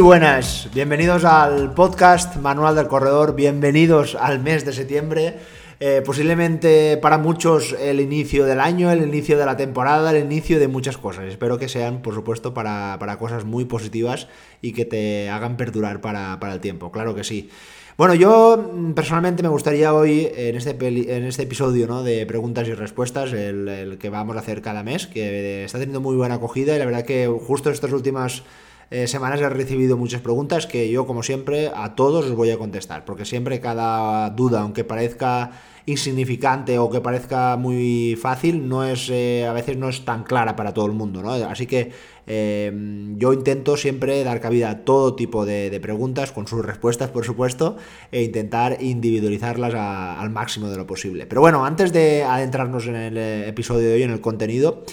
Buenas, bienvenidos al podcast Manual del Corredor, bienvenidos al mes de septiembre. Eh, posiblemente para muchos el inicio del año, el inicio de la temporada, el inicio de muchas cosas. Espero que sean, por supuesto, para, cosas muy positivas y que te hagan perdurar para, el tiempo, claro que sí. Bueno, yo mm, personalmente me gustaría hoy, en este, en este episodio ¿no? de preguntas y respuestas, el, el, que vamos a hacer cada mes, que está teniendo muy buena acogida y la verdad que justo estas últimas eh, semanas he recibido muchas preguntas que yo, como siempre, a todos os voy a contestar, porque siempre cada duda, aunque parezca insignificante o que parezca muy fácil, no es eh, a veces no es tan clara para todo el mundo, ¿no? Así que eh, yo intento siempre dar cabida a todo tipo de, preguntas, con sus respuestas, por supuesto, e intentar individualizarlas al máximo de lo posible. Pero bueno, antes de adentrarnos en el episodio de hoy, en el contenido,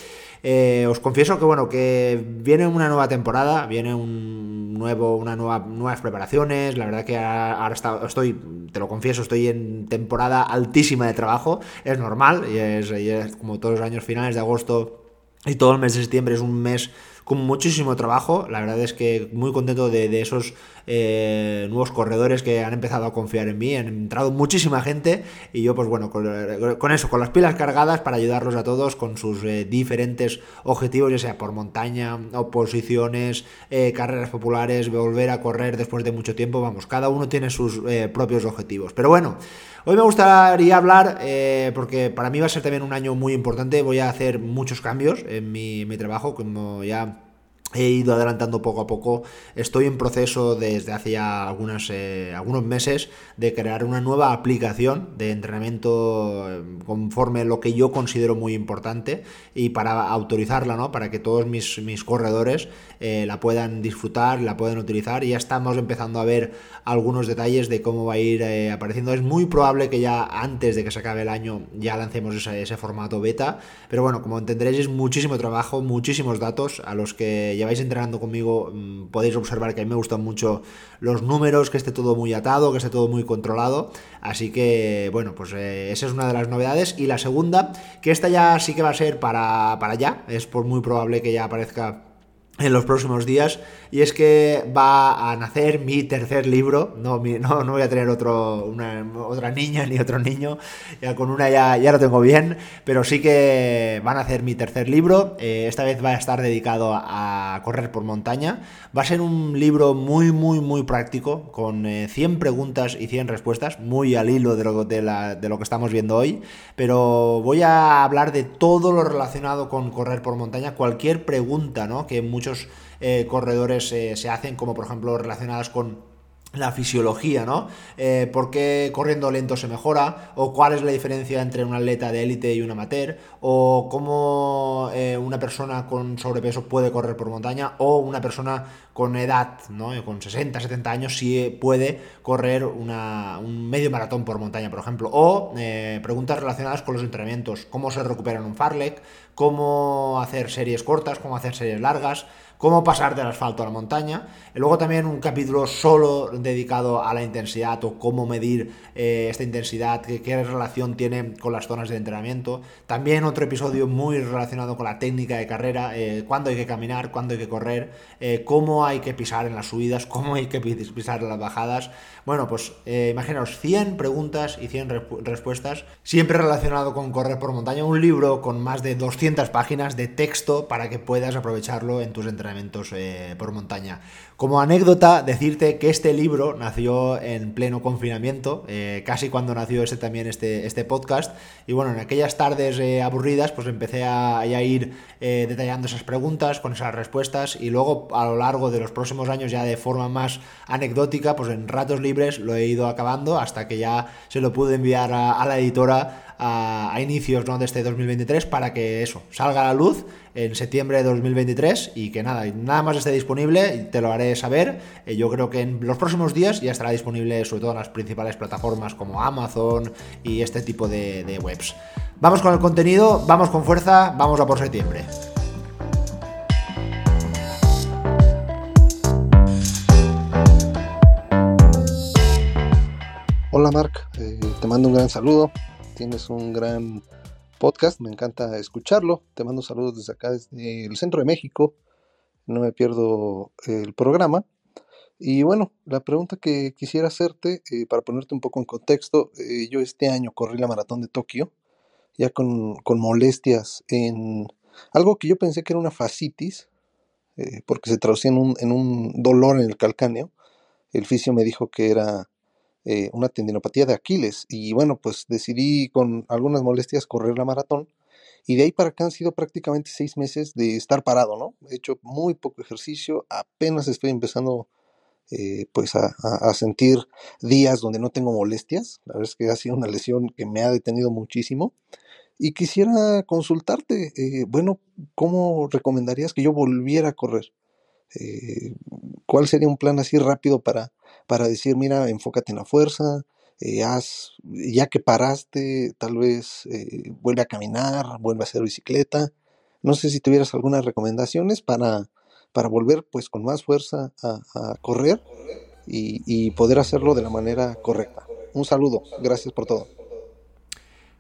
eh, os confieso que bueno, que viene una nueva temporada, viene un nuevo, una nueva, nuevas preparaciones. La verdad que ahora estoy, te lo confieso, estoy en temporada altísima de trabajo. Es normal, y es como todos los años finales de agosto y todo el mes de septiembre es un mes con muchísimo trabajo. La verdad es que muy contento de, esos eh, nuevos corredores que han empezado a confiar en mí. Han entrado muchísima gente y yo, pues bueno, con, eso, con las pilas cargadas para ayudarlos a todos con sus eh, diferentes objetivos, ya sea por montaña, oposiciones, eh, carreras populares, volver a correr después de mucho tiempo. Vamos, cada uno tiene sus propios objetivos. Pero bueno. Hoy me gustaría hablar, porque para mí va a ser también un año muy importante, voy a hacer muchos cambios en mi, mi trabajo, como ya he ido adelantando poco a poco. Estoy en proceso desde hace ya eh, algunos meses de crear una nueva aplicación de entrenamiento eh, conforme lo que yo considero muy importante y para autorizarla, ¿no? Para que todos mis, mis corredores eh, la puedan disfrutar, la puedan utilizar. Ya estamos empezando a ver algunos detalles de cómo va a ir apareciendo. Es muy probable que ya antes de que se acabe el año ya lancemos ese, ese formato beta. Pero bueno, como entenderéis es muchísimo trabajo, muchísimos datos a los que lleváis entrenando conmigo mm, podéis observar que a mí me gustan mucho los números, que esté todo muy atado, que esté todo muy controlado. Así que, bueno, pues eh, esa es una de las novedades. Y la segunda, que esta ya sí que va a ser para, para ya, es por muy probable que ya aparezca en los próximos días y es que va a nacer mi tercer libro. No, no, no voy a tener otro, una, otra niña ni otro niño. Ya con una ya, ya lo tengo bien pero sí que van a hacer mi tercer libro. Eh, esta vez va a estar dedicado a, correr por montaña. Va a ser un libro muy muy muy práctico con 100 eh, preguntas y 100 respuestas muy al hilo de lo, de, la, de lo que estamos viendo hoy. Pero voy a hablar de todo lo relacionado con correr por montaña cualquier pregunta ¿no? que muchos eh, corredores eh, se hacen, como por ejemplo relacionadas con la fisiología, ¿no? Eh, ¿Por qué corriendo lento se mejora? ¿O cuál es la diferencia entre un atleta de élite y un amateur? ¿O cómo una persona con sobrepeso puede correr por montaña? ¿O una persona con edad, ¿no? Con 60, 70 años sí puede correr un medio maratón por montaña, por ejemplo? O preguntas relacionadas con los entrenamientos. ¿Cómo se recupera en un farlek? ¿Cómo hacer series cortas? ¿Cómo hacer series largas? Cómo pasar del asfalto a la montaña. Y luego también un capítulo solo dedicado a la intensidad o cómo medir eh, esta intensidad, qué, relación tiene con las zonas de entrenamiento. También otro episodio muy relacionado con la técnica de carrera, eh, cuándo hay que caminar, cuándo hay que correr, eh, cómo hay que pisar en las subidas, cómo hay que pisar en las bajadas. Bueno, pues imaginaos 100 preguntas y 100 respuestas, siempre relacionado con correr por montaña. Un libro con más de 200 páginas de texto para que puedas aprovecharlo en tus entrenamientos entrenamientos eh, por montaña. Como anécdota, decirte que este libro nació en pleno confinamiento, eh, casi cuando nació este, también este, este podcast. Y bueno, en aquellas tardes eh, aburridas, pues empecé a, ir detallando esas preguntas con esas respuestas. Y luego, a lo largo de los próximos años, ya de forma más anecdótica, pues en ratos libres lo he ido acabando hasta que ya se lo pude enviar a, la editora a, inicios de este 2023 para que eso salga a la luz en septiembre de 2023 y que nada, nada más esté disponible, te lo haré saber. Eh, yo creo que en los próximos días ya estará disponible sobre todo en las principales plataformas como Amazon y este tipo de, webs. Vamos con el contenido, vamos con fuerza, vamos a por septiembre. Hola Marc, eh, te mando un gran saludo. Tienes un gran podcast, me encanta escucharlo. Te mando saludos desde acá, desde el centro de México. No me pierdo el programa. Y bueno, la pregunta que quisiera hacerte, eh, para ponerte un poco en contexto, eh, yo este año corrí la maratón de Tokio, ya con, con molestias en algo que yo pensé que era una fascitis, eh, porque se traducía en un, en un, dolor en el calcáneo. El fisio me dijo que era una tendinopatía de Aquiles y bueno, pues decidí con algunas molestias correr la maratón y de ahí para acá han sido prácticamente seis meses de estar parado, ¿no? He hecho muy poco ejercicio, apenas estoy empezando eh, pues a, sentir días donde no tengo molestias. La verdad es que ha sido una lesión que me ha detenido muchísimo. Y quisiera consultarte, eh, bueno, ¿cómo recomendarías que yo volviera a correr? Eh, ¿Cuál sería un plan así rápido para, para decir, mira, enfócate en la fuerza, eh, haz, ya que paraste, tal vez eh, vuelve a caminar, vuelve a hacer bicicleta? No sé si tuvieras algunas recomendaciones para, para volver pues con más fuerza a, a correr y, y poder hacerlo de la manera correcta. Un saludo, gracias por todo.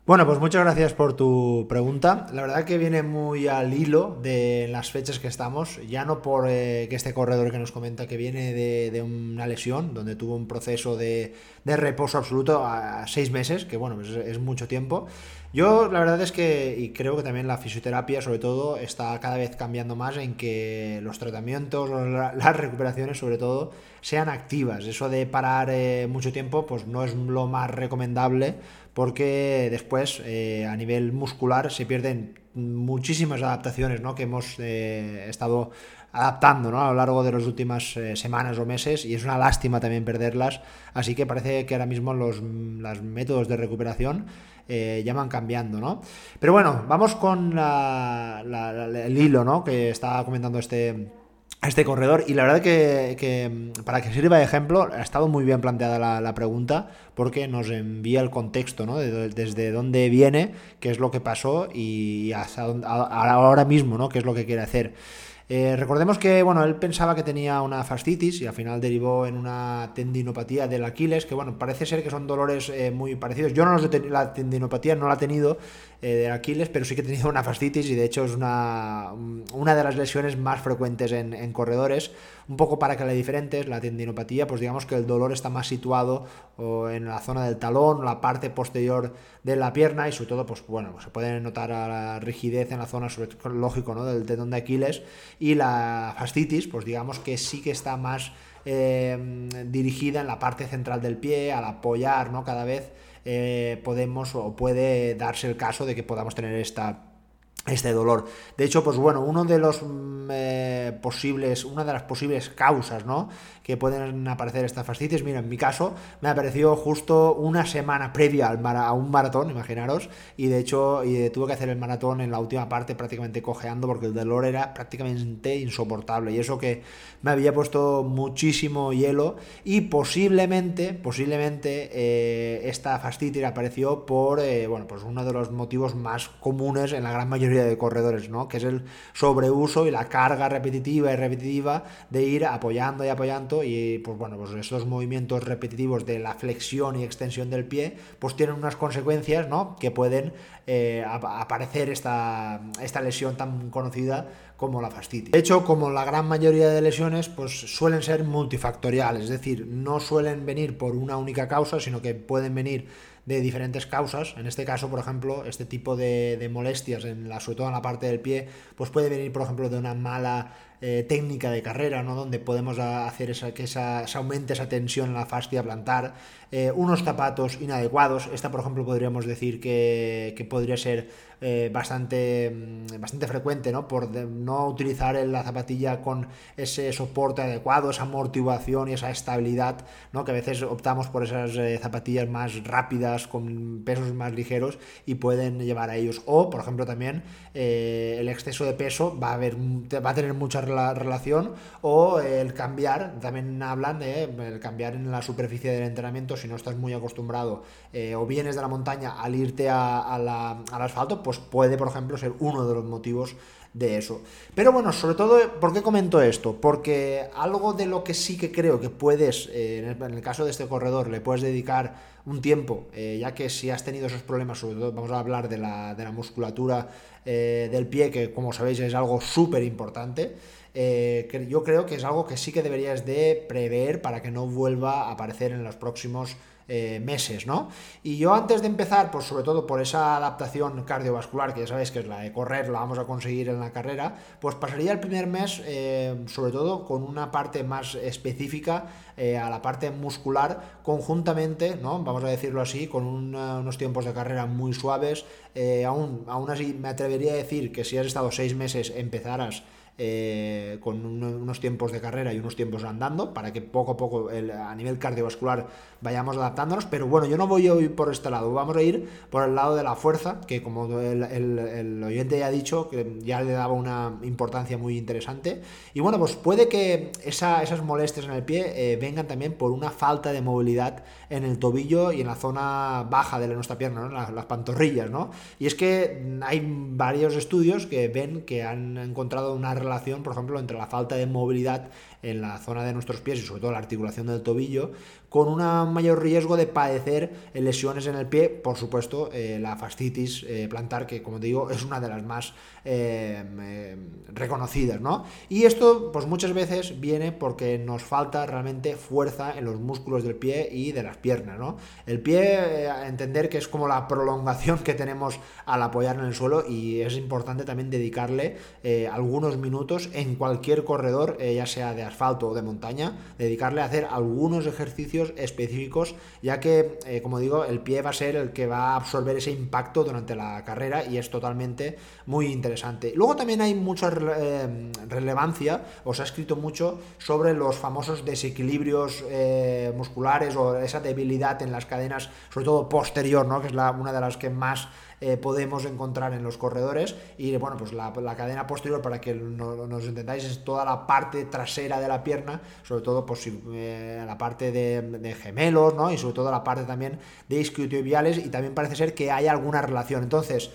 Bueno, pues muchas gracias por tu pregunta. La verdad que viene muy al hilo de las fechas que estamos, ya no por eh, que este corredor que nos comenta que viene de, una lesión, donde tuvo un proceso de, reposo absoluto a, seis meses, que bueno, es, es mucho tiempo. Yo la verdad es que, y creo que también la fisioterapia sobre todo, está cada vez cambiando más en que los tratamientos, las recuperaciones sobre todo, sean activas. Eso de parar eh, mucho tiempo, pues no es lo más recomendable porque después eh, a nivel muscular se pierden muchísimas adaptaciones ¿no? que hemos eh, estado adaptando ¿no? a lo largo de las últimas eh, semanas o meses y es una lástima también perderlas así que parece que ahora mismo los, los métodos de recuperación ya van cambiando ¿no? pero bueno vamos con el hilo ¿no? que estaba comentando este a este corredor y la verdad que, para que sirva de ejemplo ha estado muy bien planteada la, pregunta porque nos envía el contexto ¿no? de, desde dónde viene qué es lo que pasó y hasta dónde, ahora mismo ¿no? qué es lo que quiere hacer eh, recordemos que bueno, él pensaba que tenía una fascitis y al final derivó en una tendinopatía del Aquiles, que bueno, parece ser que son dolores eh, muy parecidos. Yo no los la tendinopatía no la he tenido eh, del Aquiles, pero sí que tenido una fascitis y de hecho es una, una de las lesiones más frecuentes en, corredores. Un poco para que la diferentes, la tendinopatía, pues digamos que el dolor está más situado en la zona del talón, la parte posterior de la pierna y sobre todo, pues bueno, se puede notar la rigidez en la zona, sobre, lógico, ¿no? del tendón de Aquiles y la fascitis, pues digamos que sí que está más eh, dirigida en la parte central del pie, al apoyar, ¿no? Cada vez eh, podemos o puede darse el caso de que podamos tener esta este dolor. De hecho, pues bueno, uno de los eh, posibles, una de las posibles causas, ¿no? Que pueden aparecer estas fascitis, mira, en mi caso me apareció justo una semana previa al a un maratón, imaginaros, y de hecho eh, tuve que hacer el maratón en la última parte prácticamente cojeando porque el dolor era prácticamente insoportable y eso que me había puesto muchísimo hielo y posiblemente, posiblemente eh, esta fascitis apareció por, bueno, pues uno de los motivos más comunes en la gran mayoría de corredores, ¿no? Que es el sobreuso y la carga repetitiva y repetitiva de ir apoyando y apoyando y pues bueno, pues estos movimientos repetitivos de la flexión y extensión del pie pues tienen unas consecuencias, ¿no? Que pueden eh, aparecer esta, esta lesión tan conocida como la fascitis. De hecho, como la gran mayoría de lesiones, pues suelen ser multifactoriales, es decir, no suelen venir por una única causa, sino que pueden venir de diferentes causas. En este caso, por ejemplo, este tipo de, molestias, en la, sobre todo en la parte del pie, pues puede venir, por ejemplo, de una mala eh, técnica de carrera, ¿no? donde podemos hacer esa, que esa, se aumente esa tensión en la fascia plantar, eh, unos zapatos inadecuados, esta por ejemplo podríamos decir que, podría ser eh, bastante, bastante frecuente, ¿no? por no utilizar la zapatilla con ese soporte adecuado, esa amortiguación y esa estabilidad, ¿no? que a veces optamos por esas zapatillas más rápidas, con pesos más ligeros y pueden llevar a ellos. O, por ejemplo, también el exceso de peso va a, haber, va a tener mucha la relación o el cambiar, también hablan de el cambiar en la superficie del entrenamiento si no estás muy acostumbrado eh, o vienes de la montaña al irte al asfalto, pues puede, por ejemplo, ser uno de los motivos de eso. Pero bueno, sobre todo, ¿por qué comento esto? Porque algo de lo que sí que creo que puedes, eh, en, el, caso de este corredor, le puedes dedicar un tiempo, eh, ya que si has tenido esos problemas, sobre todo vamos a hablar de la, de la musculatura del pie, que como sabéis es algo súper importante. Yo creo que es algo que sí que deberías de prever para que no vuelva a aparecer en los próximos eh, meses, ¿no? Y yo antes de empezar, pues sobre todo por esa adaptación cardiovascular, que ya sabéis que es la de correr, la vamos a conseguir en la carrera, pues pasaría el primer mes, eh, sobre todo con una parte más específica eh, a la parte muscular, conjuntamente, ¿no? Vamos a decirlo así, con unos tiempos de carrera muy suaves. aún, aún así, me atrevería a decir que si has estado seis meses, empezaras eh, con unos tiempos de carrera y unos tiempos andando, para que poco a poco a nivel cardiovascular vayamos adaptándonos. Pero bueno, yo no voy a ir por este lado, vamos a ir por el lado de la fuerza, que como el, oyente ya ha dicho, que ya le daba una importancia muy interesante. Y bueno, pues puede que esas molestias en el pie eh, vengan también por una falta de movilidad en el tobillo y en la zona baja de nuestra pierna, las, las pantorrillas, ¿no? Y es que hay varios estudios que ven que han encontrado una relación relación, por ejemplo, entre la falta de movilidad en la zona de nuestros pies y sobre todo la articulación del tobillo, con un mayor riesgo de padecer lesiones en el pie, por supuesto, eh, la fascitis eh, plantar, que como digo, es una de las más eh, reconocidas, ¿no? Y esto, pues muchas veces viene porque nos falta realmente fuerza en los músculos del pie y de las piernas, ¿no? El pie, entender que es como la prolongación que tenemos al apoyar en el suelo y es importante también dedicarle algunos minutos en cualquier corredor, ya sea de asfalto o de montaña, dedicarle a hacer algunos ejercicios específicos, ya que, eh, como digo, el pie va a ser el que va a absorber ese impacto durante la carrera y es totalmente muy interesante. Luego también hay mucha eh, relevancia, os ha escrito mucho sobre los famosos desequilibrios eh, musculares o esa debilidad en las cadenas, sobre todo posterior, ¿no? que es la, una de las que más eh, podemos encontrar en los corredores. Y bueno, pues la, cadena posterior, para que nos entendáis, es toda la parte trasera de la pierna, sobre todo pues, eh, la parte de, gemelos, ¿no? Y sobre todo la parte también de isquiotibiales, y también parece ser que hay alguna relación. Entonces,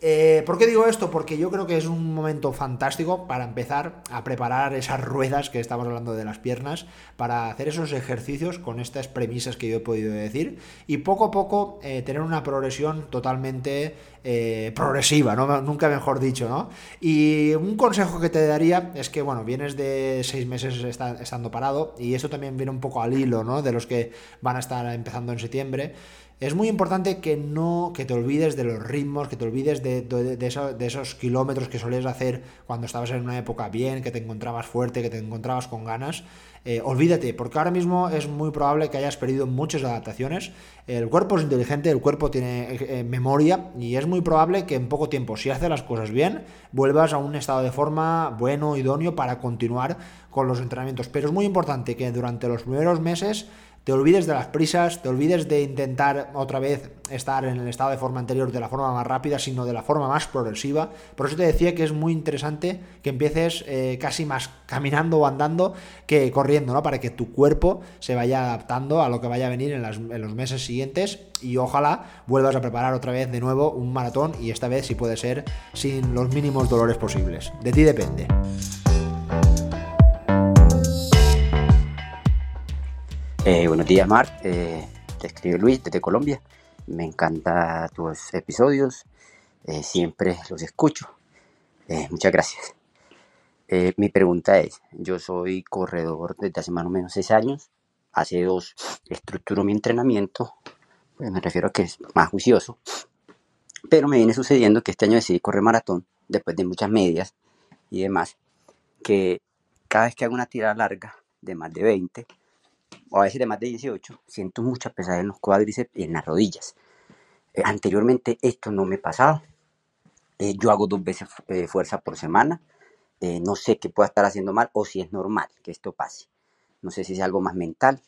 eh, ¿Por qué digo esto? Porque yo creo que es un momento fantástico para empezar a preparar esas ruedas que estamos hablando de las piernas, para hacer esos ejercicios con estas premisas que yo he podido decir y poco a poco eh, tener una progresión totalmente eh, progresiva, ¿no? nunca mejor dicho, ¿no? Y un consejo que te daría es que, bueno, vienes de seis meses estando parado y esto también viene un poco al hilo, ¿no? De los que van a estar empezando en septiembre. Es muy importante que no que te olvides de los ritmos, que te olvides de, de, esos kilómetros que solías hacer cuando estabas en una época bien, que te encontrabas fuerte, que te encontrabas con ganas. Eh, olvídate, porque ahora mismo es muy probable que hayas perdido muchas adaptaciones. El cuerpo es inteligente, el cuerpo tiene eh, memoria y es muy probable que en poco tiempo, si haces las cosas bien, vuelvas a un estado de forma bueno, idóneo para continuar con los entrenamientos. Pero es muy importante que durante los primeros meses te olvides de las prisas, te olvides de intentar otra vez estar en el estado de forma anterior de la forma más rápida, sino de la forma más progresiva. Por eso te decía que es muy interesante que empieces eh, casi más caminando o andando que corriendo, ¿no? Para que tu cuerpo se vaya adaptando a lo que vaya a venir en, en los meses siguientes y ojalá vuelvas a preparar otra vez de nuevo un maratón y esta vez si puede ser sin los mínimos dolores posibles. De ti depende. Eh, buenos días, Marc. Eh, te escribe Luis desde Colombia. Me encantan tus episodios. Eh, siempre los escucho. muchas gracias. mi pregunta es, yo soy corredor desde hace más o menos seis años. Hace dos estructuro mi entrenamiento. Pues me refiero a que es más juicioso. Pero me viene sucediendo que este año decidí correr maratón, después de muchas medias y demás, que cada vez que hago una tirada larga de más de 20, o a veces de más de 18, siento mucha pesadez en los cuádriceps y en las rodillas. Eh, anteriormente esto no me pasaba. Eh, yo hago dos veces eh, fuerza por semana. no sé qué pueda estar haciendo mal o si es normal que esto pase. No sé si es algo más mental.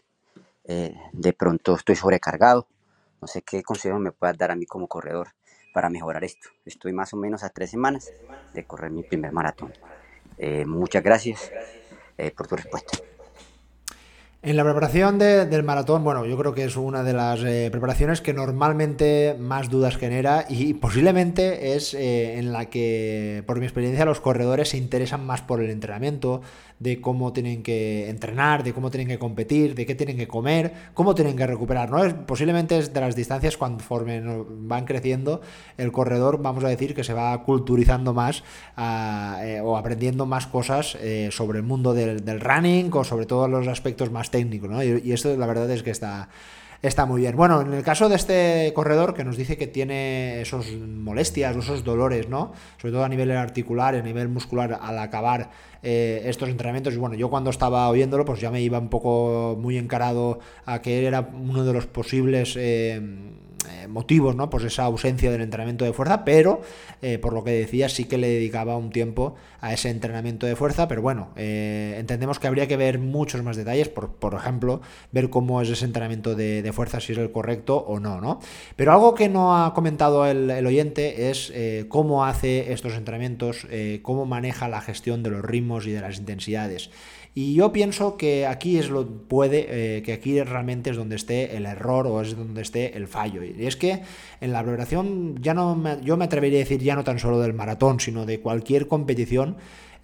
de pronto estoy sobrecargado. No sé qué consejo me puedas dar a mí como corredor para mejorar esto. Estoy más o menos a tres semanas de correr mi primer maratón. muchas gracias por tu respuesta. En la preparación del maratón, bueno, yo creo que es una de las eh, preparaciones que normalmente más dudas genera y posiblemente es eh, en la que, por mi experiencia, los corredores se interesan más por el entrenamiento, de cómo tienen que entrenar, de cómo tienen que competir, de qué tienen que comer, cómo tienen que recuperar. ¿no? Es, posiblemente es de las distancias conforme van creciendo, el corredor, vamos a decir, que se va culturizando más eh, o aprendiendo más cosas sobre el mundo del, running o sobre todos los aspectos más técnico, ¿no? Y, esto la verdad es que está, está muy bien. Bueno, en el caso de este corredor que nos dice que tiene esos molestias, esos dolores, ¿no? Sobre todo a nivel articular, a nivel muscular, al acabar eh, estos entrenamientos. Y bueno, yo cuando estaba oyéndolo, pues ya me iba un poco muy encarado a que él era uno de los posibles... Eh, motivos, ¿no? Pues esa ausencia del entrenamiento de fuerza, pero eh, por lo que decía, sí que le dedicaba un tiempo a ese entrenamiento de fuerza, pero bueno, eh, entendemos que habría que ver muchos más detalles, por, por ejemplo, ver cómo es ese entrenamiento de, fuerza, si es el correcto o no, ¿no? Pero algo que no ha comentado el, el oyente es cómo hace estos entrenamientos, cómo maneja la gestión de los ritmos y de las intensidades. Y yo pienso que aquí es lo puede, eh, que aquí realmente es donde esté el error o es donde esté el fallo. Y es que en la preparación ya no yo me atrevería a decir ya no tan solo del maratón, sino de cualquier competición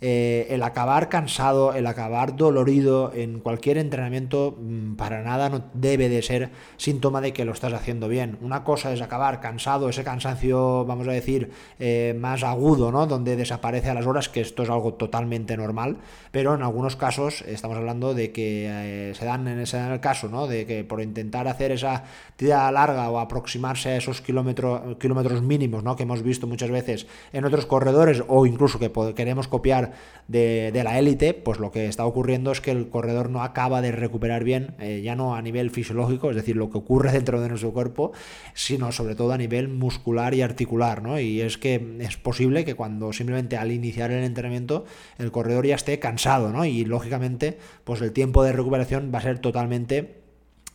eh, el acabar cansado, el acabar dolorido en cualquier entrenamiento mm, para nada no debe de ser síntoma de que lo estás haciendo bien. Una cosa es acabar cansado, ese cansancio, vamos a decir, eh, más agudo, ¿no? Donde desaparece a las horas, que esto es algo totalmente normal, pero en algunos casos estamos hablando de que eh, se, dan en ese el caso, ¿no? De que por intentar hacer esa tirada larga o aproximarse a esos kilómetros, kilómetros mínimos, ¿no? Que hemos visto muchas veces en otros corredores o incluso que queremos copiar de, la élite, pues lo que está ocurriendo es que el corredor no acaba de recuperar bien, eh, ya no a nivel fisiológico, es decir, lo que ocurre dentro de nuestro cuerpo, sino sobre todo a nivel muscular y articular, ¿no? Y es que es posible que cuando simplemente al iniciar el entrenamiento el corredor ya esté cansado, ¿no? Y lógicamente, pues el tiempo de recuperación va a ser totalmente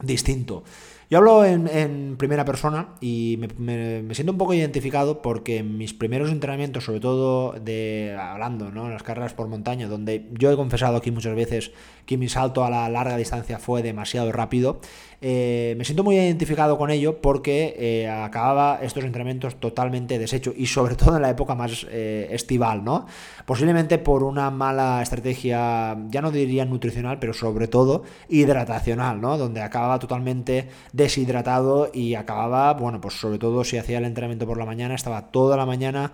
distinto. Yo hablo en, primera persona y me, siento un poco identificado porque en mis primeros entrenamientos, sobre todo de hablando, ¿no? En las carreras por montaña, donde yo he confesado aquí muchas veces que mi salto a la larga distancia fue demasiado rápido, eh, me siento muy identificado con ello porque eh, acababa estos entrenamientos totalmente deshecho y sobre todo en la época más eh, estival, ¿no? Posiblemente por una mala estrategia, ya no diría nutricional, pero sobre todo hidratacional, ¿no? Donde acababa totalmente deshidratado y acababa, bueno, pues sobre todo si hacía el entrenamiento por la mañana, estaba toda la mañana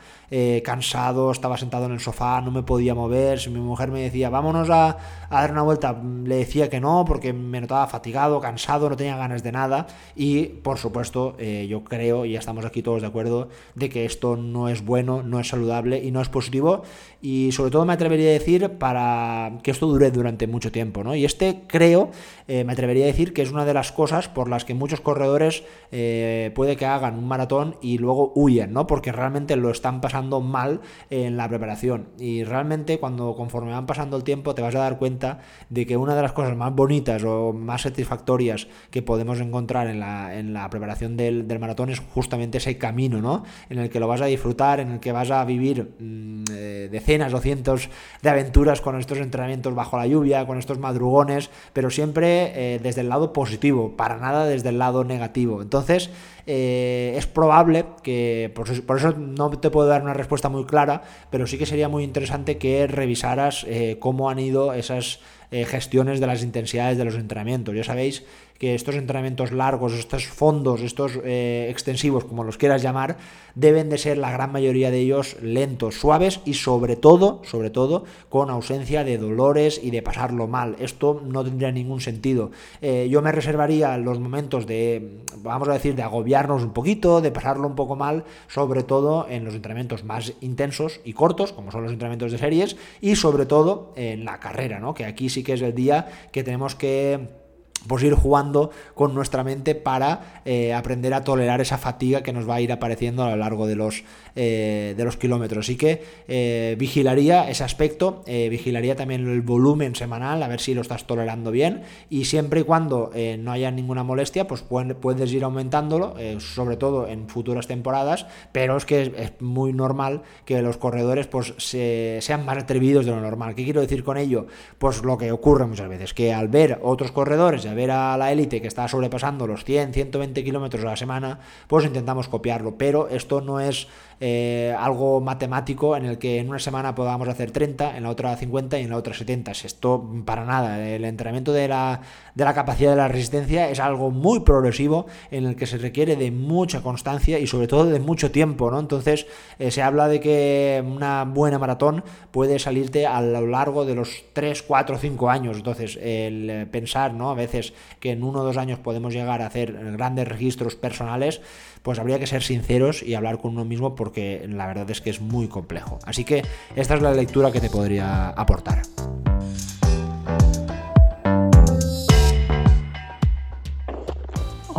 cansado, estaba sentado en el sofá, no me podía mover, si mi mujer me decía, vámonos a, a dar una vuelta, le decía que no porque me notaba fatigado, cansado, no tenía ganas de nada y por supuesto eh, yo creo y estamos aquí todos de acuerdo de que esto no es bueno, no es saludable y no es positivo y sobre todo me atrevería a decir para que esto dure durante mucho tiempo, ¿no? Y este creo, eh, me atrevería a decir que es una de las cosas por las que muchos corredores eh, puede que hagan un maratón y luego huyen, ¿no? Porque realmente lo están pasando mal en la preparación y realmente cuando conforme van pasando el tiempo te vas a dar cuenta de que una de las cosas más bonitas o más satisfactorias que podemos encontrar en la, en la preparación del, maratón es justamente ese camino, ¿no? En el que lo vas a disfrutar, en el que vas a vivir mm, eh, decenas o cientos de aventuras con estos entrenamientos bajo la lluvia, con estos madrugones, pero siempre eh, desde el lado positivo, para nada desde el lado negativo. Entonces, eh, es probable que, por eso, por eso, no te puedo dar una respuesta muy clara, pero sí que sería muy interesante que revisaras cómo han ido esas gestiones de las intensidades de los entrenamientos. Ya sabéis que estos entrenamientos largos, estos fondos, estos eh, extensivos, como los quieras llamar, deben de ser la gran mayoría de ellos lentos, suaves y sobre todo, sobre todo, con ausencia de dolores y de pasarlo mal. Esto no tendría ningún sentido. Eh, yo me reservaría los momentos de, vamos a decir, de agobiarnos un poquito, de pasarlo un poco mal, sobre todo en los entrenamientos más intensos y cortos, como son los entrenamientos de series, y sobre todo en la carrera, ¿no? Que aquí sí que es el día que tenemos que pues ir jugando con nuestra mente para eh, aprender a tolerar esa fatiga que nos va a ir apareciendo a lo largo de los, eh, de los kilómetros. Así que eh, vigilaría ese aspecto, vigilaría también el volumen semanal, a ver si lo estás tolerando bien y siempre y cuando no haya ninguna molestia, pues puedes ir aumentándolo, sobre todo en futuras temporadas, pero es que es, muy normal que los corredores pues sean más atrevidos de lo normal. ¿Qué quiero decir con ello? Pues lo que ocurre muchas veces, que al ver otros corredores, a ver a la élite que está sobrepasando los 100, 120 kilómetros a la semana, pues intentamos copiarlo. Pero esto no es eh, algo matemático en el que en una semana podamos hacer 30, en la otra 50 y en la otra 70. Esto para nada. El entrenamiento de la, de la capacidad de la resistencia es algo muy progresivo en el que se requiere de mucha constancia y sobre todo de mucho tiempo. ¿no? Entonces eh, se habla de que una buena maratón puede salirte a lo largo de los 3, 4, 5 años. Entonces el pensar ¿no? a veces que en uno o dos años podemos llegar a hacer grandes registros personales, pues habría que ser sinceros y hablar con uno mismo porque la verdad es que es muy complejo. Así que esta es la lectura que te podría aportar.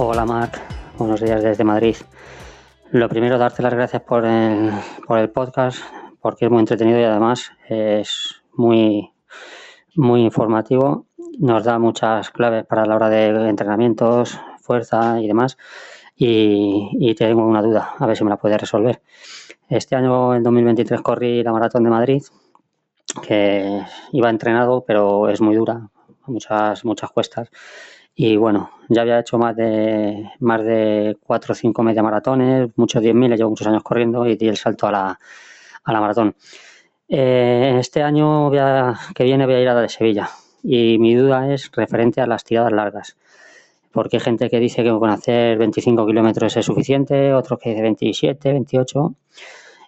Hola Marc, buenos días desde Madrid. Lo primero, darte las gracias por el, por el podcast, porque es muy entretenido y además es muy, muy informativo. Nos da muchas claves para la hora de entrenamientos, fuerza y demás y, tengo una duda, a ver si me la puede resolver. Este año, en 2023, corrí la maratón de Madrid, que iba entrenado, pero es muy dura, muchas, muchas cuestas. Y bueno, ya había hecho más de más de 4 o 5 media maratones, muchos 10.000, llevo muchos años corriendo y di el salto a la, a la maratón. Eh, este año que viene voy a ir a la de Sevilla y mi duda es referente a las tiradas largas porque hay gente que dice que con hacer 25 kilómetros es suficiente, otros que dice 27, 28.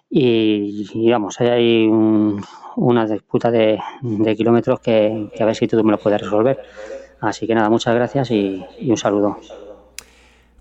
Y, vamos, hay ahí una disputa de, kilómetros que, a ver si tú me lo puedes resolver. Así que nada, muchas gracias y, un saludo.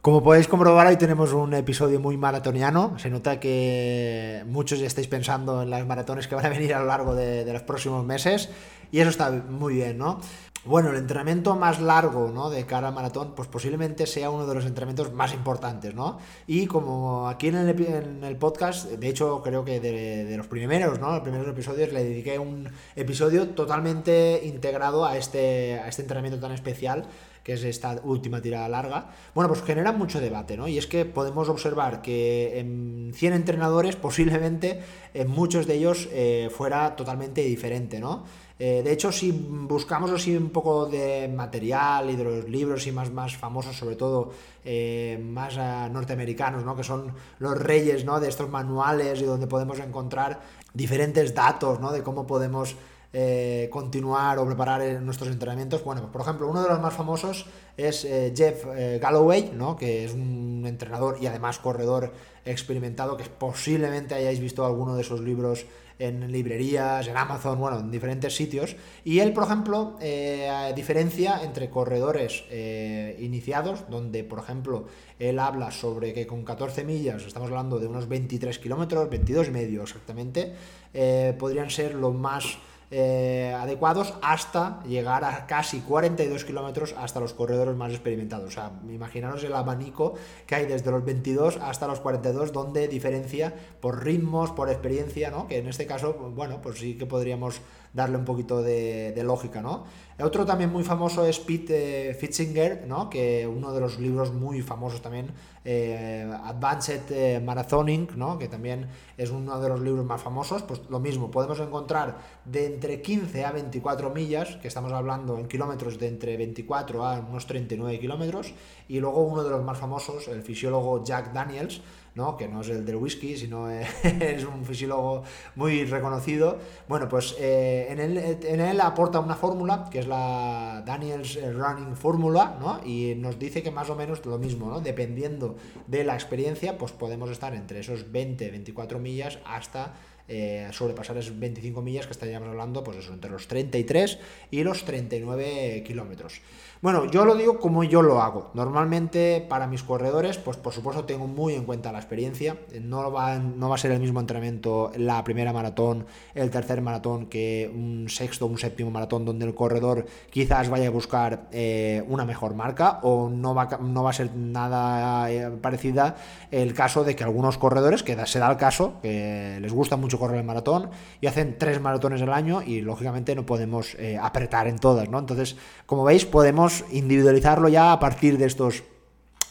Como podéis comprobar, hoy tenemos un episodio muy maratoniano. Se nota que muchos ya estáis pensando en las maratones que van a venir a lo largo de, de los próximos meses. Y eso está muy bien, ¿no? Bueno, el entrenamiento más largo ¿no? de cara al maratón, pues posiblemente sea uno de los entrenamientos más importantes, ¿no? Y como aquí en el, podcast, de hecho creo que de, los primeros, ¿no? Los primeros episodios le dediqué un episodio totalmente integrado a este, a este entrenamiento tan especial que es esta última tirada larga, bueno, pues genera mucho debate, ¿no? Y es que podemos observar que en 100 entrenadores posiblemente en muchos de ellos eh, fuera totalmente diferente, ¿no? Eh, de hecho, si buscamos así un poco de material y de los libros y más, más famosos, sobre todo eh, más norteamericanos, ¿no? que son los reyes ¿no? de estos manuales y donde podemos encontrar diferentes datos ¿no? de cómo podemos eh, continuar o preparar nuestros entrenamientos. Bueno, pues, por ejemplo, uno de los más famosos es Jeff Galloway, ¿no? que es un entrenador y además corredor experimentado, que posiblemente hayáis visto alguno de sus libros en librerías, en Amazon, bueno, en diferentes sitios. Y él, por ejemplo, eh, diferencia entre corredores eh, iniciados, donde, por ejemplo, él habla sobre que con 14 millas, estamos hablando de unos 23 kilómetros, 22 y medio exactamente, eh, podrían ser lo más eh, adecuados hasta llegar a casi 42 kilómetros hasta los corredores más experimentados. O sea, imaginaros el abanico que hay desde los 22 hasta los 42, donde diferencia por ritmos, por experiencia, ¿no? Que en este caso, bueno, pues sí que podríamos darle un poquito de, lógica, ¿no? Otro también muy famoso es Pete eh, Fitzinger, ¿no? Que uno de los libros muy famosos también, eh, Advanced eh, Marathoning, ¿no? Que también es uno de los libros más famosos. Pues lo mismo, podemos encontrar de entre 15 a 24 millas, que estamos hablando en kilómetros de entre 24 a unos 39 kilómetros, y luego uno de los más famosos, el fisiólogo Jack Daniels, ¿no? que no es el del whisky, sino es un fisiólogo muy reconocido. Bueno, pues eh, en, él, en, él, aporta una fórmula, que es la Daniels Running Formula, ¿no? y nos dice que más o menos lo mismo, ¿no? dependiendo de la experiencia, pues podemos estar entre esos 20, 24 millas hasta eh, sobrepasar esas 25 millas que estaríamos hablando, pues eso, entre los 33 y los 39 kilómetros. Bueno, yo lo digo como yo lo hago. Normalmente para mis corredores, pues por supuesto tengo muy en cuenta la experiencia. No va, no va a ser el mismo entrenamiento la primera maratón, el tercer maratón que un sexto un séptimo maratón donde el corredor quizás vaya a buscar eh, una mejor marca o no va, no va a ser nada eh, parecida el caso de que algunos corredores, que se da el caso, que les gusta mucho correr el maratón y hacen tres maratones al año y lógicamente no podemos eh, apretar en todas, ¿no? Entonces, como veis, podemos individualizarlo ya a partir de estos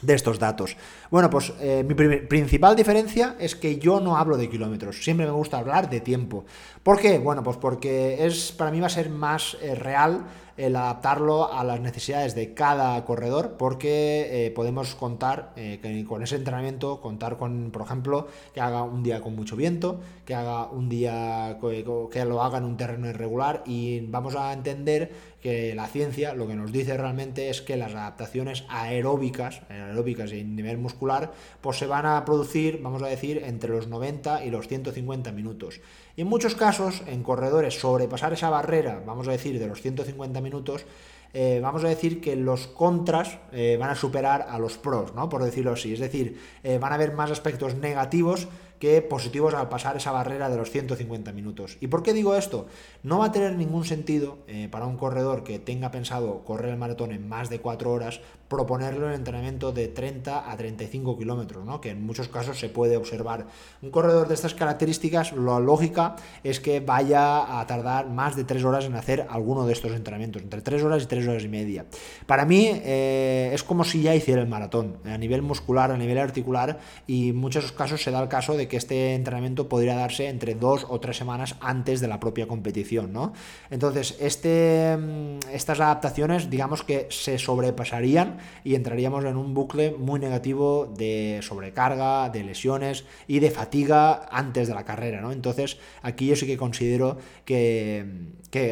de estos datos. Bueno, pues eh, mi principal diferencia es que yo no hablo de kilómetros, siempre me gusta hablar de tiempo. ¿Por qué? Bueno, pues porque es para mí va a ser más eh, real el adaptarlo a las necesidades de cada corredor, porque eh, podemos contar con ese entrenamiento, contar con, por ejemplo, que haga un día con mucho viento, que haga un día que lo haga en un terreno irregular y vamos a entender que la ciencia lo que nos dice realmente es que las adaptaciones aeróbicas, aeróbicas y nivel muscular, pues se van a producir, vamos a decir, entre los 90 y los 150 minutos. Y en muchos casos, en corredores, sobrepasar esa barrera, vamos a decir, de los 150 minutos, eh, vamos a decir que los contras eh, van a superar a los pros, ¿no? Por decirlo así. Es decir, eh, van a haber más aspectos negativos que positivos al pasar esa barrera de los 150 minutos. ¿Y por qué digo esto? No va a tener ningún sentido para un corredor que tenga pensado correr el maratón en más de 4 horas proponerlo en entrenamiento de 30 a 35 kilómetros, ¿no? que en muchos casos se puede observar. Un corredor de estas características, la lógica es que vaya a tardar más de 3 horas en hacer alguno de estos entrenamientos, entre 3 horas y 3 horas y media. Para mí eh, es como si ya hiciera el maratón, a nivel muscular, a nivel articular, y en muchos casos se da el caso de que este entrenamiento podría darse entre 2 o 3 semanas antes de la propia competición. ¿no? Entonces, este, mm, estas adaptaciones, digamos que se sobrepasarían y entraríamos en un bucle muy negativo de sobrecarga, de lesiones y de fatiga antes de la carrera, ¿no? Entonces aquí yo sí que considero que,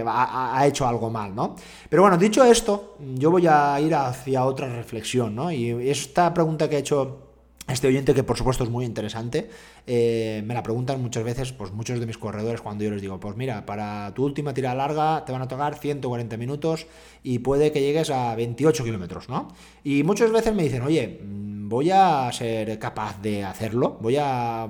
ha, hecho algo mal, ¿no? Pero bueno, dicho esto, yo voy a ir hacia otra reflexión, ¿no? Y esta pregunta que he hecho este oyente que por supuesto es muy interesante, eh, me la preguntan muchas veces, pues muchos de mis corredores cuando yo les digo, pues mira, para tu última tirada larga te van a tocar 140 minutos y puede que llegues a 28 kilómetros, ¿no? Y muchas veces me dicen, oye, mm, voy a ser capaz de hacerlo, voy a,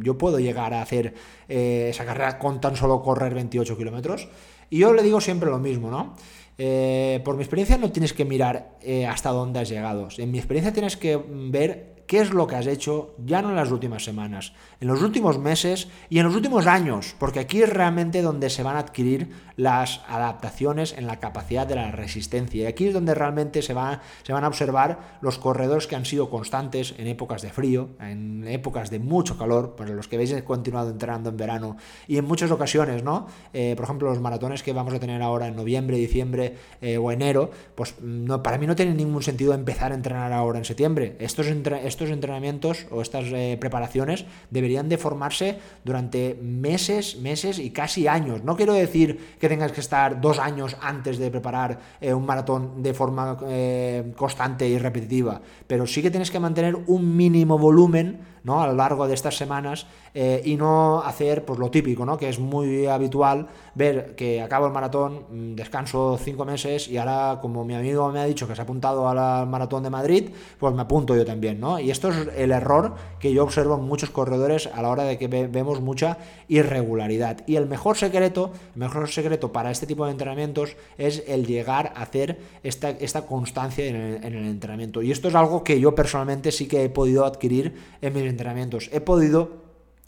yo puedo llegar a hacer eh, esa carrera con tan solo correr 28 kilómetros. Y yo le digo siempre lo mismo, ¿no? Eh, por mi experiencia no tienes que mirar hasta dónde has llegado. En mi experiencia tienes que ver qué es lo que has hecho ya no en las últimas semanas, en los últimos meses y en los últimos años, porque aquí es realmente donde se van a adquirir las adaptaciones en la capacidad de la resistencia. Y aquí es donde realmente se, va, se van a observar los corredores que han sido constantes en épocas de frío, en épocas de mucho calor, para los que veis he continuado entrenando en verano y en muchas ocasiones, ¿no? Eh, por ejemplo, los maratones que vamos a tener ahora en noviembre, diciembre eh, o enero, pues no, para mí no tiene ningún sentido empezar a entrenar ahora en septiembre. Estos, estos entrenamientos o estas eh, preparaciones deberían de formarse durante meses, meses y casi años. No quiero decir que tengas que estar dos años antes de preparar eh, un maratón de forma eh, constante y repetitiva, pero sí que tienes que mantener un mínimo volumen ¿no? a lo largo de estas semanas y no hacer pues, lo típico, ¿no? que es muy habitual ver que acabo el maratón, mm, descanso cinco meses y ahora como mi amigo me ha dicho que se ha apuntado al maratón de Madrid, pues me apunto yo también. ¿no? Esto es el error que yo observo en muchos corredores a la hora de que vemos mucha irregularidad. Y el mejor secreto, el mejor secreto para este tipo de entrenamientos es el llegar a hacer esta, esta constancia en el, en el entrenamiento. Y esto es algo que yo personalmente sí que he podido adquirir en mis entrenamientos. He podido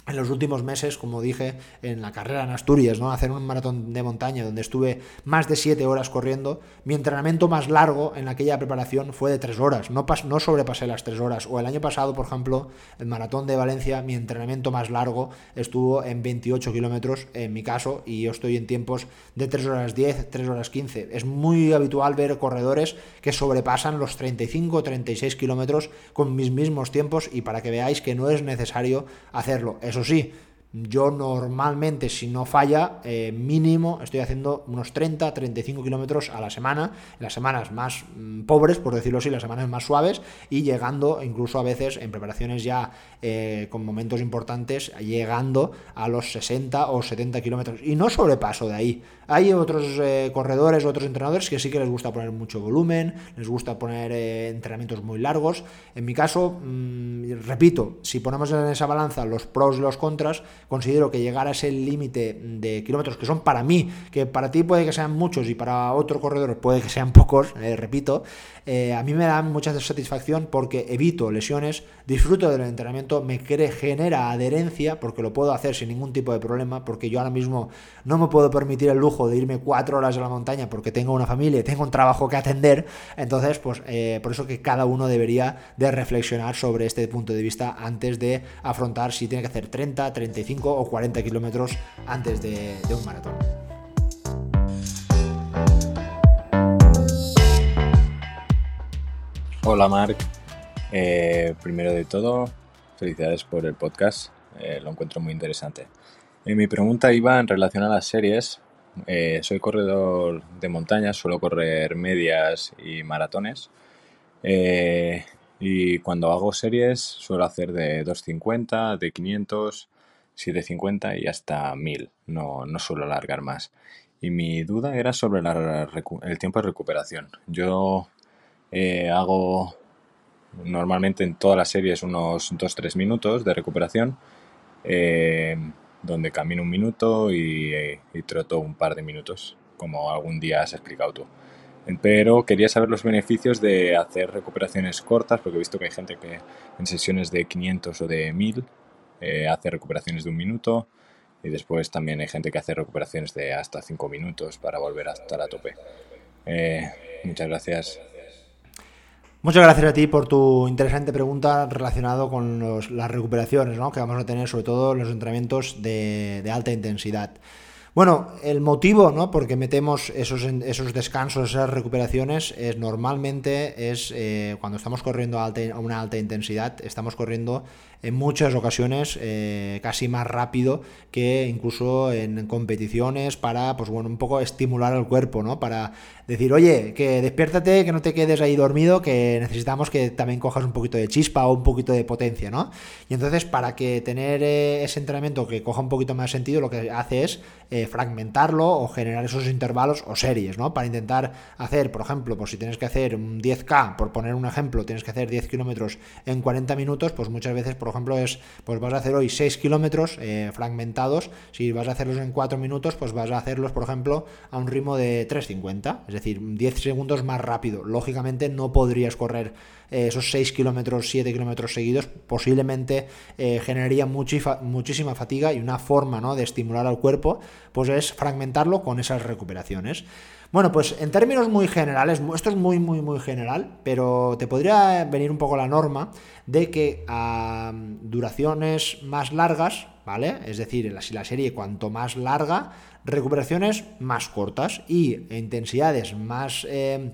en los últimos meses, como dije, en la carrera en Asturias, ¿no? Hacer un maratón de montaña donde estuve más de 7 horas corriendo. Mi entrenamiento más largo en aquella preparación fue de 3 horas. No, no sobrepasé las 3 horas. O el año pasado, por ejemplo, el maratón de Valencia, mi entrenamiento más largo estuvo en 28 kilómetros en mi caso. Y yo estoy en tiempos de 3 horas 10, 3 horas 15. Es muy habitual ver corredores que sobrepasan los 35 o 36 kilómetros con mis mismos tiempos. Y para que veáis que no es necesario hacerlo. Eso sí, yo normalmente, si no falla, eh, mínimo estoy haciendo unos 30, 35 kilómetros a la semana, las semanas más mm, pobres, por decirlo así, las semanas más suaves, y llegando incluso a veces en preparaciones ya eh, con momentos importantes, llegando a los 60 o 70 kilómetros. Y no sobrepaso de ahí. Hay otros eh, corredores, otros entrenadores que sí que les gusta poner mucho volumen, les gusta poner entrenamientos muy largos. En mi caso, mm, repito, si ponemos en esa balanza los pros y los contras, considero que llegar a ese límite de kilómetros que son para mí, que para ti puede que sean muchos y para otro corredor puede que sean pocos, eh, repito, eh, a mí me da mucha satisfacción porque evito lesiones, disfruto del entrenamiento, me cree, genera adherencia porque lo puedo hacer sin ningún tipo de problema, porque yo ahora mismo no me puedo permitir el lujo de irme cuatro horas a la montaña porque tengo una familia y tengo un trabajo que atender, entonces pues eh, por eso que cada uno debería de reflexionar sobre este punto de vista antes de afrontar si tiene que hacer 30, 35 o 40 kilómetros antes de un maratón. Hola Marc, eh, primero de todo, felicidades por el podcast, eh, lo encuentro muy interesante. Mi pregunta iba en relación a las series. Soy corredor de montaña, suelo correr medias y maratones. y cuando hago series suelo hacer de 250, de 500, 750 y hasta 1000. No, no suelo alargar más. Y mi duda era sobre el tiempo de recuperación. Yo eh, hago normalmente en todas las series unos 2-3 minutos de recuperación, eh, donde camino un minuto y, y, troto un par de minutos, como algún día has explicado tú. Pero quería saber los beneficios de hacer recuperaciones cortas, porque he visto que hay gente que en sesiones de 500 o de 1000 eh, hace recuperaciones de un minuto y después también hay gente que hace recuperaciones de hasta 5 minutos para volver hasta la tope. muchas gracias. Muchas gracias a ti por tu interesante pregunta relacionado con las recuperaciones que vamos a tener, sobre todo los entrenamientos de, alta intensidad. Bueno, el motivo ¿no? por metemos esos, esos descansos, esas recuperaciones, es normalmente es eh, cuando estamos corriendo a, a, una alta intensidad, estamos corriendo en muchas ocasiones eh, casi más rápido que incluso en competiciones para, pues bueno, un poco estimular al cuerpo, ¿no? Para decir, oye, que despiértate, que no te quedes ahí dormido, que necesitamos que también cojas un poquito de chispa o un poquito de potencia, ¿no? Y entonces, para que tener eh, ese entrenamiento que coja un poquito más sentido, lo que hace es eh, fragmentarlo o generar esos intervalos o series, ¿no? Para intentar hacer, por ejemplo, pues si tienes que hacer un 10K, por poner un ejemplo, tienes que hacer 10 kilómetros en 40 minutos, pues muchas veces, por ejemplo, es, pues vas a hacer hoy 6 kilómetros eh, fragmentados, si vas a hacerlos en 4 minutos, pues vas a hacerlos, por ejemplo, a un ritmo de 3.50, es decir, 10 segundos más rápido. Lógicamente no podrías correr eh, esos 6 kilómetros, 7 kilómetros seguidos, posiblemente eh, generaría muchísima fatiga y una forma ¿no? de estimular al cuerpo, pues es fragmentarlo con esas recuperaciones. Bueno, pues en términos muy generales, esto es muy, muy, muy general, pero te podría venir un poco la norma de que a duraciones más largas, ¿vale? Es decir, la serie cuanto más larga, recuperaciones más cortas y intensidades más... Eh,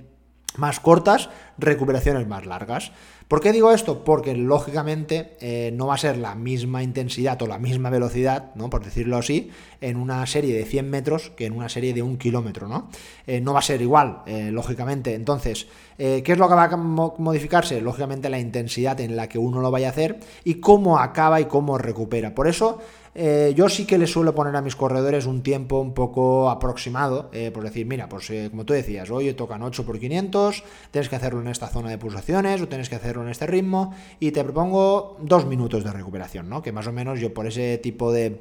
más cortas, recuperaciones más largas. ¿Por qué digo esto? Porque lógicamente eh, no va a ser la misma intensidad o la misma velocidad, ¿no? por decirlo así, en una serie de 100 metros que en una serie de un kilómetro. No, eh, no va a ser igual, eh, lógicamente. Entonces, ¿qué es lo que va a modificarse? Lógicamente la intensidad en la que uno lo vaya a hacer y cómo acaba y cómo recupera. Por eso eh, yo sí que le suelo poner a mis corredores un tiempo un poco aproximado, eh, por decir, mira, pues eh, como tú decías, hoy tocan 8 por 500, tienes que hacerlo en esta zona de pulsaciones o tienes que hacerlo en este ritmo y te propongo dos minutos de recuperación, ¿no? Que más o menos yo por ese tipo de,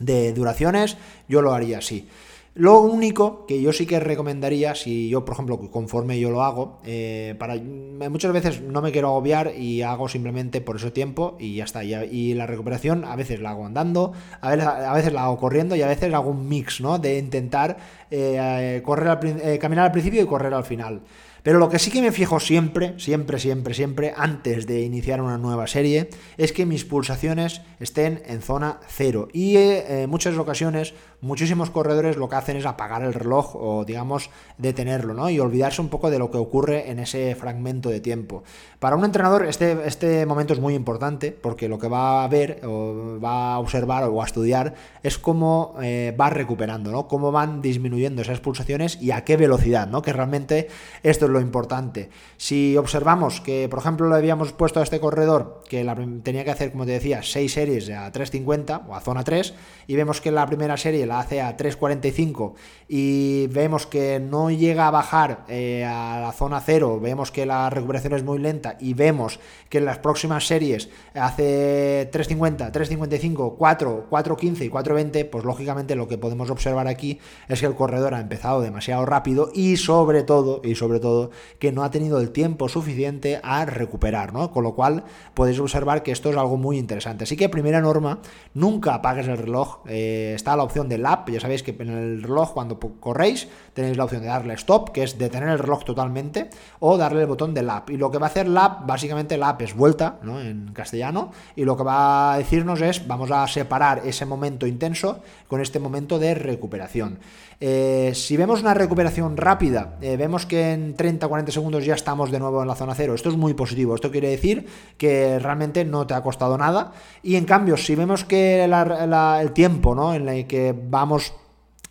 de duraciones yo lo haría así. Lo único que yo sí que recomendaría, si yo, por ejemplo, conforme yo lo hago, eh, para muchas veces no me quiero agobiar y hago simplemente por ese tiempo y ya está. Y, la recuperación a veces la hago andando, a veces, a veces la hago corriendo y a veces hago un mix, ¿no? De intentar eh, correr eh, caminar al principio y correr al final. Pero lo que sí que me fijo siempre, siempre, siempre, siempre, antes de iniciar una nueva serie, es que mis pulsaciones estén en zona cero. Y eh, en muchas ocasiones, muchísimos corredores lo que hacen es apagar el reloj o, digamos, detenerlo, ¿no? Y olvidarse un poco de lo que ocurre en ese fragmento de tiempo. Para un entrenador, este, este momento es muy importante porque lo que va a ver, o va a observar o a estudiar es cómo eh, va recuperando, ¿no? Cómo van disminuyendo esas pulsaciones y a qué velocidad, ¿no? Que realmente esto lo importante. Si observamos que, por ejemplo, le habíamos puesto a este corredor que tenía que hacer, como te decía, 6 series a 3.50 o a zona 3, y vemos que la primera serie la hace a 3.45 y vemos que no llega a bajar eh, a la zona 0, vemos que la recuperación es muy lenta y vemos que en las próximas series hace 3.50, 3.55, 4, 4.15 y 4.20, pues lógicamente lo que podemos observar aquí es que el corredor ha empezado demasiado rápido y sobre todo, y sobre todo, que no ha tenido el tiempo suficiente a recuperar, ¿no? Con lo cual podéis observar que esto es algo muy interesante. Así que primera norma, nunca apagues el reloj. Eh, está la opción del app, ya sabéis que en el reloj cuando corréis tenéis la opción de darle stop, que es detener el reloj totalmente, o darle el botón del app. Y lo que va a hacer la app, básicamente la app es vuelta, ¿no? En castellano, y lo que va a decirnos es, vamos a separar ese momento intenso con este momento de recuperación. Eh, si vemos una recuperación rápida, eh, vemos que en 30-40 segundos ya estamos de nuevo en la zona cero. Esto es muy positivo. Esto quiere decir que realmente no te ha costado nada. Y en cambio, si vemos que el tiempo ¿no? en el que vamos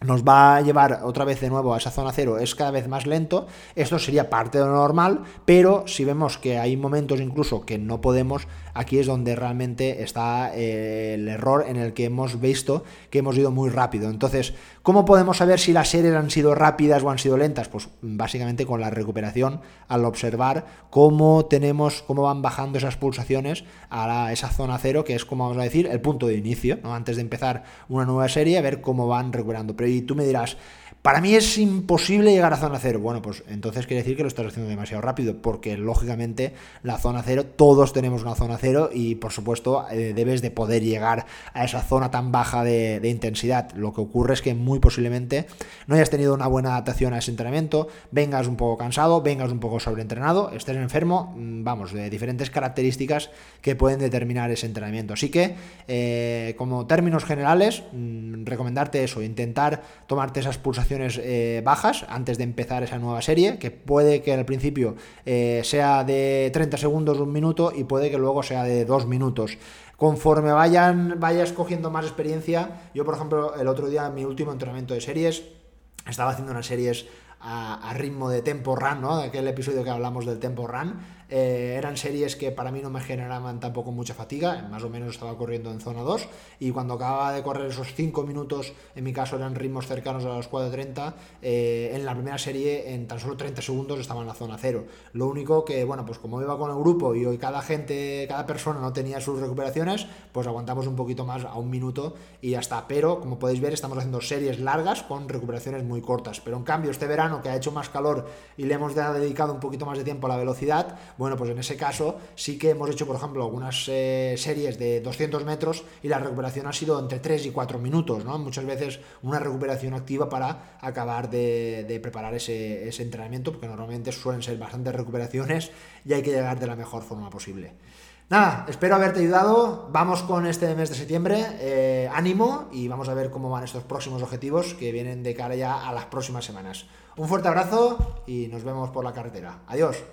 nos va a llevar otra vez de nuevo a esa zona cero, es cada vez más lento, esto sería parte de lo normal, pero si vemos que hay momentos incluso que no podemos, aquí es donde realmente está eh, el error en el que hemos visto que hemos ido muy rápido. Entonces, ¿cómo podemos saber si las series han sido rápidas o han sido lentas? Pues básicamente con la recuperación, al observar cómo tenemos, cómo van bajando esas pulsaciones a esa zona cero, que es como vamos a decir, el punto de inicio, ¿no? antes de empezar una nueva serie, a ver cómo van recuperando. Pero y tú me dirás, para mí es imposible llegar a zona cero. Bueno, pues entonces quiere decir que lo estás haciendo demasiado rápido, porque lógicamente la zona cero, todos tenemos una zona cero y por supuesto eh, debes de poder llegar a esa zona tan baja de, intensidad. Lo que ocurre es que muy posiblemente no hayas tenido una buena adaptación a ese entrenamiento, vengas un poco cansado, vengas un poco sobreentrenado, estés enfermo, mm, vamos, de diferentes características que pueden determinar ese entrenamiento. Así que, eh, como términos generales, mm, recomendarte eso, intentar tomarte esas pulsaciones eh, bajas antes de empezar esa nueva serie, que puede que al principio eh, sea de 30 segundos, un minuto, y puede que luego sea de dos minutos. Conforme vayan, vayas cogiendo más experiencia, yo por ejemplo el otro día en mi último entrenamiento de series, estaba haciendo unas series a, ritmo de tempo run, ¿no? De aquel episodio que hablamos del tempo run eh, eran series que para mí no me generaban tampoco mucha fatiga, más o menos estaba corriendo en zona 2 y cuando acababa de correr esos 5 minutos, en mi caso eran ritmos cercanos a los 4.30, eh, en la primera serie en tan solo 30 segundos estaba en la zona 0. Lo único que, bueno, pues como iba con el grupo y hoy cada gente, cada persona no tenía sus recuperaciones, pues aguantamos un poquito más a un minuto y ya está. Pero como podéis ver, estamos haciendo series largas con recuperaciones muy cortas. Pero en cambio, este verano que ha hecho más calor y le hemos dedicado un poquito más de tiempo a la velocidad, bueno, pues en ese caso sí que hemos hecho, por ejemplo, algunas eh, series de 200 metros y la recuperación ha sido entre 3 y 4 minutos, ¿no? Muchas veces una recuperación activa para acabar de, preparar ese, entrenamiento, porque normalmente suelen ser bastantes recuperaciones y hay que llegar de la mejor forma posible. Nada, espero haberte ayudado. Vamos con este mes de septiembre. Eh, ánimo y vamos a ver cómo van estos próximos objetivos que vienen de cara ya a las próximas semanas. Un fuerte abrazo y nos vemos por la carretera. Adiós.